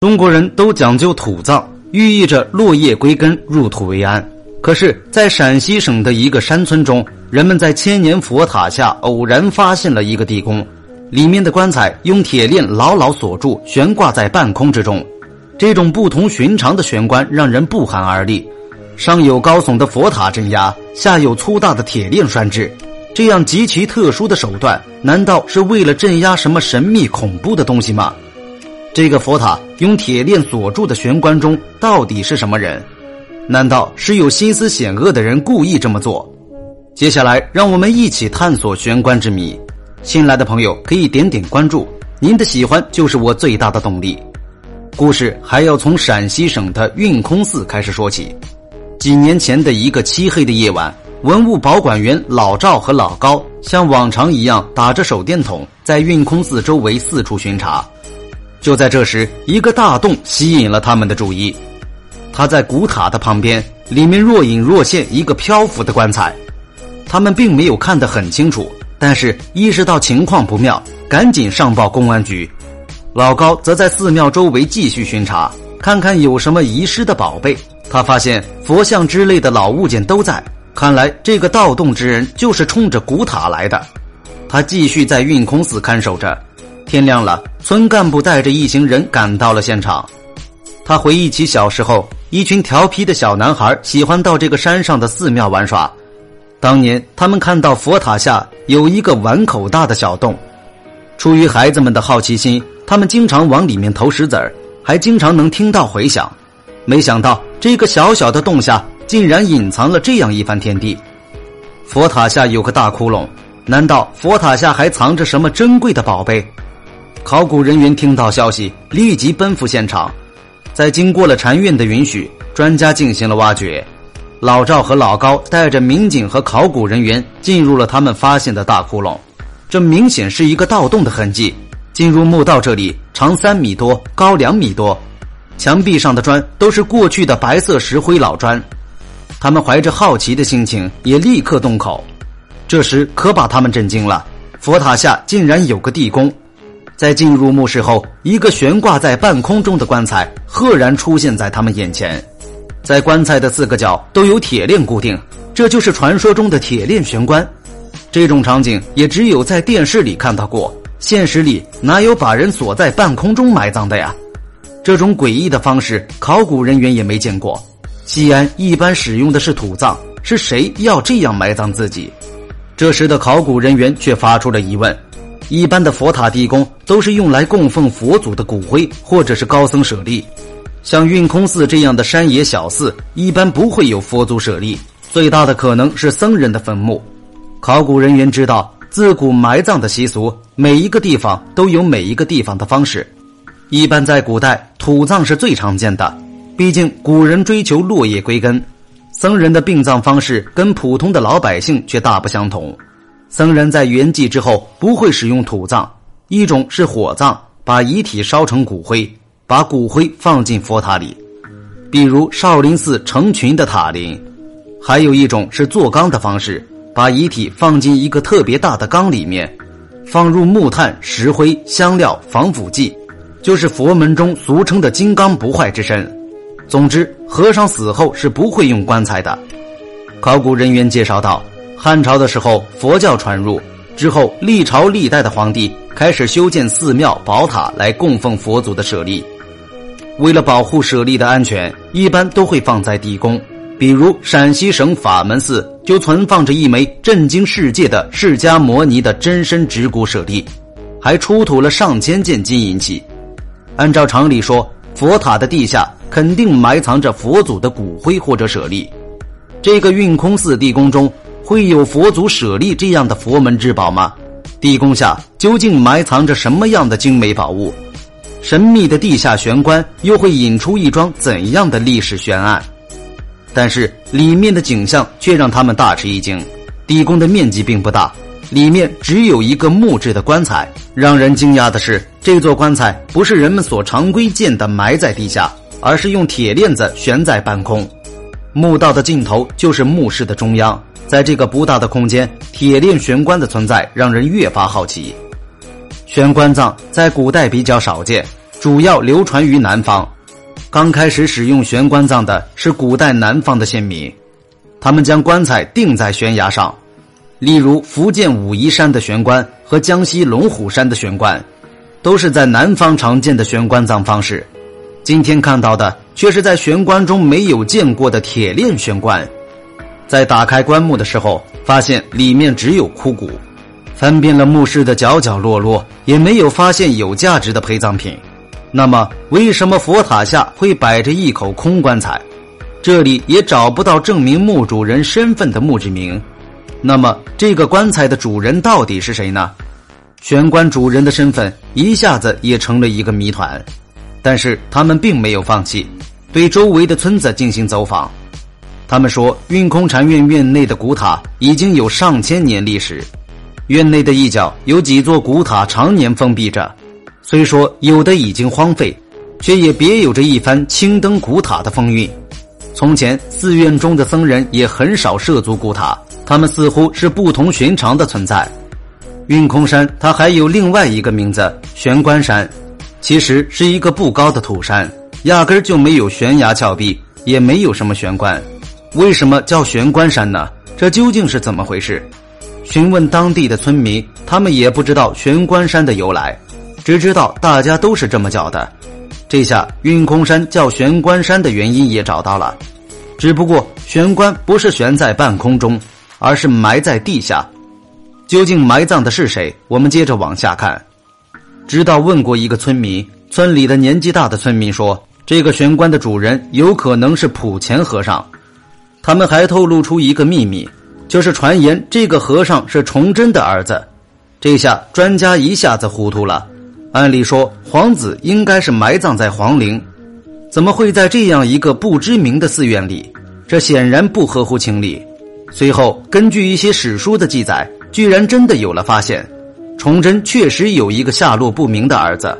中国人都讲究土葬，寓意着落叶归根、入土为安。可是，在陕西省的一个山村中，人们在千年佛塔下偶然发现了一个地宫，里面的棺材用铁链牢牢锁住，悬挂在半空之中。这种不同寻常的悬棺让人不寒而栗。上有高耸的佛塔镇压，下有粗大的铁链拴制，这样极其特殊的手段，难道是为了镇压什么神秘恐怖的东西吗？这个佛塔用铁链锁住的玄关中到底是什么人？难道是有心思险恶的人故意这么做？接下来，让我们一起探索玄关之谜。新来的朋友可以点点关注，您的喜欢就是我最大的动力。故事还要从陕西省的运空寺开始说起。几年前的一个漆黑的夜晚，文物保管员老赵和老高像往常一样打着手电筒，在运空寺周围四处巡查。就在这时，一个大洞吸引了他们的注意。它在古塔的旁边，里面若隐若现一个漂浮的棺材。他们并没有看得很清楚，但是意识到情况不妙，赶紧上报公安局。老高则在寺庙周围继续巡查，看看有什么遗失的宝贝。他发现佛像之类的老物件都在，看来这个盗洞之人就是冲着古塔来的。他继续在运空寺看守着。天亮了，村干部带着一行人赶到了现场。他回忆起小时候，一群调皮的小男孩喜欢到这个山上的寺庙玩耍。当年，他们看到佛塔下有一个碗口大的小洞，出于孩子们的好奇心，他们经常往里面投石子儿，还经常能听到回响。没想到，这个小小的洞下竟然隐藏了这样一番天地。佛塔下有个大窟窿，难道佛塔下还藏着什么珍贵的宝贝？考古人员听到消息，立即奔赴现场。在经过了禅院的允许，专家进行了挖掘。老赵和老高带着民警和考古人员进入了他们发现的大窟窿。这明显是一个盗洞的痕迹。进入墓道这里，长三米多，高两米多，墙壁上的砖都是过去的白色石灰老砖。他们怀着好奇的心情，也立刻动口。这时可把他们震惊了：佛塔下竟然有个地宫。在进入墓室后，一个悬挂在半空中的棺材赫然出现在他们眼前，在棺材的四个角都有铁链固定，这就是传说中的铁链悬棺。这种场景也只有在电视里看到过，现实里哪有把人锁在半空中埋葬的呀？这种诡异的方式，考古人员也没见过。西安一般使用的是土葬，是谁要这样埋葬自己？这时的考古人员却发出了疑问。一般的佛塔地宫都是用来供奉佛祖的骨灰，或者是高僧舍利。像运空寺这样的山野小寺，一般不会有佛祖舍利，最大的可能是僧人的坟墓。考古人员知道，自古埋葬的习俗，每一个地方都有每一个地方的方式。一般在古代，土葬是最常见的，毕竟古人追求落叶归根。僧人的殡葬方式跟普通的老百姓却大不相同。僧人在圆寂之后不会使用土葬，一种是火葬，把遗体烧成骨灰，把骨灰放进佛塔里，比如少林寺成群的塔林；还有一种是做缸的方式，把遗体放进一个特别大的缸里面，放入木炭、石灰、香料、防腐剂，就是佛门中俗称的金刚不坏之身。总之，和尚死后是不会用棺材的。考古人员介绍道。汉朝的时候，佛教传入之后，历朝历代的皇帝开始修建寺庙、宝塔来供奉佛祖的舍利。为了保护舍利的安全，一般都会放在地宫。比如陕西省法门寺就存放着一枚震惊世界的释迦摩尼的真身指骨舍利，还出土了上千件金银器。按照常理说，佛塔的地下肯定埋藏着佛祖的骨灰或者舍利。这个运空寺地宫中。会有佛祖舍利这样的佛门之宝吗？地宫下究竟埋藏着什么样的精美宝物？神秘的地下玄关又会引出一桩怎样的历史悬案？但是里面的景象却让他们大吃一惊。地宫的面积并不大，里面只有一个木质的棺材。让人惊讶的是，这座棺材不是人们所常规见的埋在地下，而是用铁链子悬在半空。墓道的尽头就是墓室的中央。在这个不大的空间，铁链悬棺的存在让人越发好奇。悬棺葬在古代比较少见，主要流传于南方。刚开始使用悬棺葬的是古代南方的先民，他们将棺材钉在悬崖上，例如福建武夷山的悬棺和江西龙虎山的悬棺，都是在南方常见的悬棺葬方式。今天看到的却是在悬棺中没有见过的铁链悬棺。在打开棺木的时候，发现里面只有枯骨，翻遍了墓室的角角落落，也没有发现有价值的陪葬品。那么，为什么佛塔下会摆着一口空棺材？这里也找不到证明墓主人身份的墓志铭。那么，这个棺材的主人到底是谁呢？悬棺主人的身份一下子也成了一个谜团。但是他们并没有放弃，对周围的村子进行走访。他们说，运空禅院院内的古塔已经有上千年历史，院内的一角有几座古塔常年封闭着。虽说有的已经荒废，却也别有着一番青灯古塔的风韵。从前寺院中的僧人也很少涉足古塔，他们似乎是不同寻常的存在。运空山它还有另外一个名字——玄关山，其实是一个不高的土山，压根儿就没有悬崖峭壁，也没有什么玄关。为什么叫玄关山呢？这究竟是怎么回事？询问当地的村民，他们也不知道玄关山的由来。只知道大家都是这么叫的，这下运空山叫玄关山的原因也找到了，只不过玄关不是悬在半空中，而是埋在地下。究竟埋葬的是谁？我们接着往下看。直到问过一个村民，村里的年纪大的村民说，这个玄关的主人有可能是普贤和尚。他们还透露出一个秘密，就是传言这个和尚是崇祯的儿子。这下专家一下子糊涂了。按理说，皇子应该是埋葬在皇陵，怎么会在这样一个不知名的寺院里？这显然不合乎情理。随后，根据一些史书的记载，居然真的有了发现：崇祯确实有一个下落不明的儿子。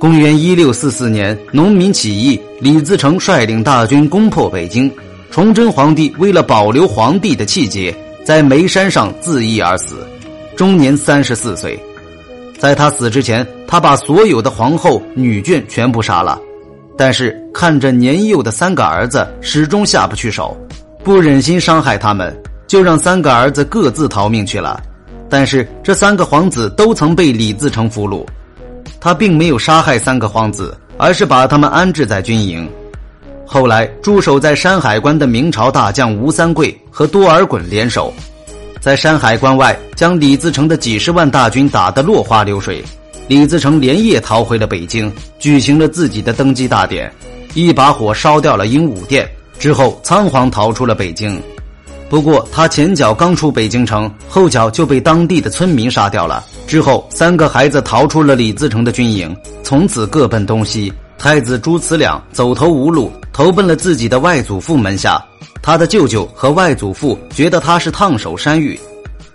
公元一六四四年，农民起义，李自成率领大军攻破北京，崇祯皇帝为了保留皇帝的气节，在煤山上自缢而死，终年三十四岁。在他死之前，他把所有的皇后、女眷全部杀了，但是看着年幼的三个儿子，始终下不去手，不忍心伤害他们，就让三个儿子各自逃命去了。但是这三个皇子都曾被李自成俘虏，他并没有杀害三个皇子，而是把他们安置在军营。后来驻守在山海关的明朝大将吴三桂和多尔衮联手。在山海关外，将李自成的几十万大军打得落花流水。李自成连夜逃回了北京，举行了自己的登基大典，一把火烧掉了鹦鹉殿，之后仓皇逃出了北京。不过，他前脚刚出北京城，后脚就被当地的村民杀掉了。之后，三个孩子逃出了李自成的军营，从此各奔东西。太子朱慈烺走投无路，投奔了自己的外祖父门下。他的舅舅和外祖父觉得他是烫手山芋，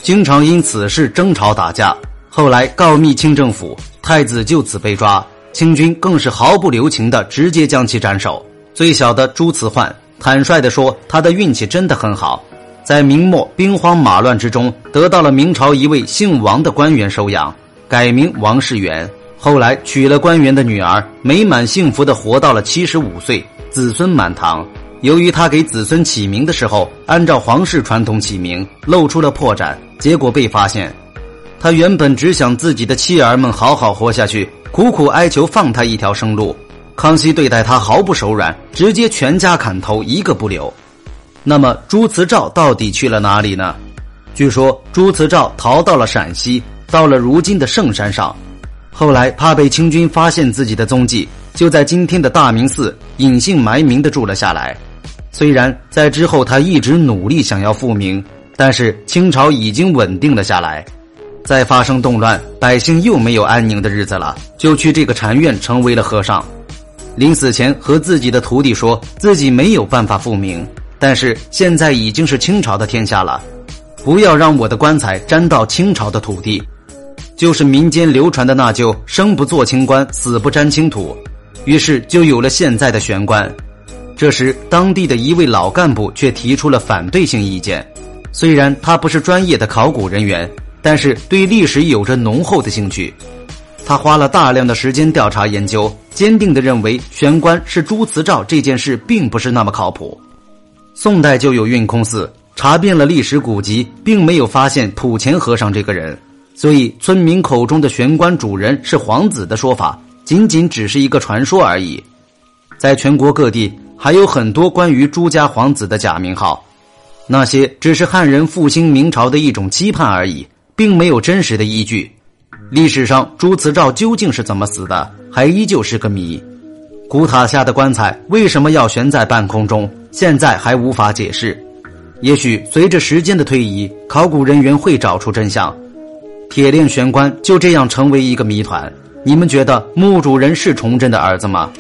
经常因此事争吵打架。后来告密清政府，太子就此被抓，清军更是毫不留情的直接将其斩首。最小的朱慈焕坦率地说，他的运气真的很好，在明末兵荒马乱之中，得到了明朝一位姓王的官员收养，改名王世元。后来娶了官员的女儿，美满幸福的活到了七十五岁，子孙满堂。由于他给子孙起名的时候按照皇室传统起名，露出了破绽，结果被发现。他原本只想自己的妻儿们好好活下去，苦苦哀求放他一条生路。康熙对待他毫不手软，直接全家砍头，一个不留。那么朱慈照到底去了哪里呢？据说朱慈照逃到了陕西，到了如今的圣山上。后来怕被清军发现自己的踪迹，就在今天的大明寺隐姓埋名的住了下来。虽然在之后他一直努力想要复明，但是清朝已经稳定了下来，再发生动乱，百姓又没有安宁的日子了，就去这个禅院成为了和尚。临死前和自己的徒弟说自己没有办法复明，但是现在已经是清朝的天下了，不要让我的棺材沾到清朝的土地，就是民间流传的那就生不做清官，死不沾清土，于是就有了现在的玄关。这时，当地的一位老干部却提出了反对性意见。虽然他不是专业的考古人员，但是对历史有着浓厚的兴趣。他花了大量的时间调查研究，坚定地认为玄关是朱慈照这件事并不是那么靠谱。宋代就有运空寺，查遍了历史古籍，并没有发现土钱和尚这个人，所以村民口中的玄关主人是皇子的说法，仅仅只是一个传说而已。在全国各地还有很多关于朱家皇子的假名号，那些只是汉人复兴明朝的一种期盼而已，并没有真实的依据。历史上朱慈照究竟是怎么死的，还依旧是个谜。古塔下的棺材为什么要悬在半空中，现在还无法解释。也许随着时间的推移，考古人员会找出真相。铁链悬棺就这样成为一个谜团。你们觉得墓主人是崇祯的儿子吗？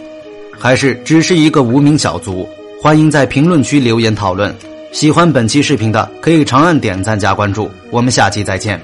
还是只是一个无名小卒？欢迎在评论区留言讨论。喜欢本期视频的可以长按点赞加关注。我们下期再见。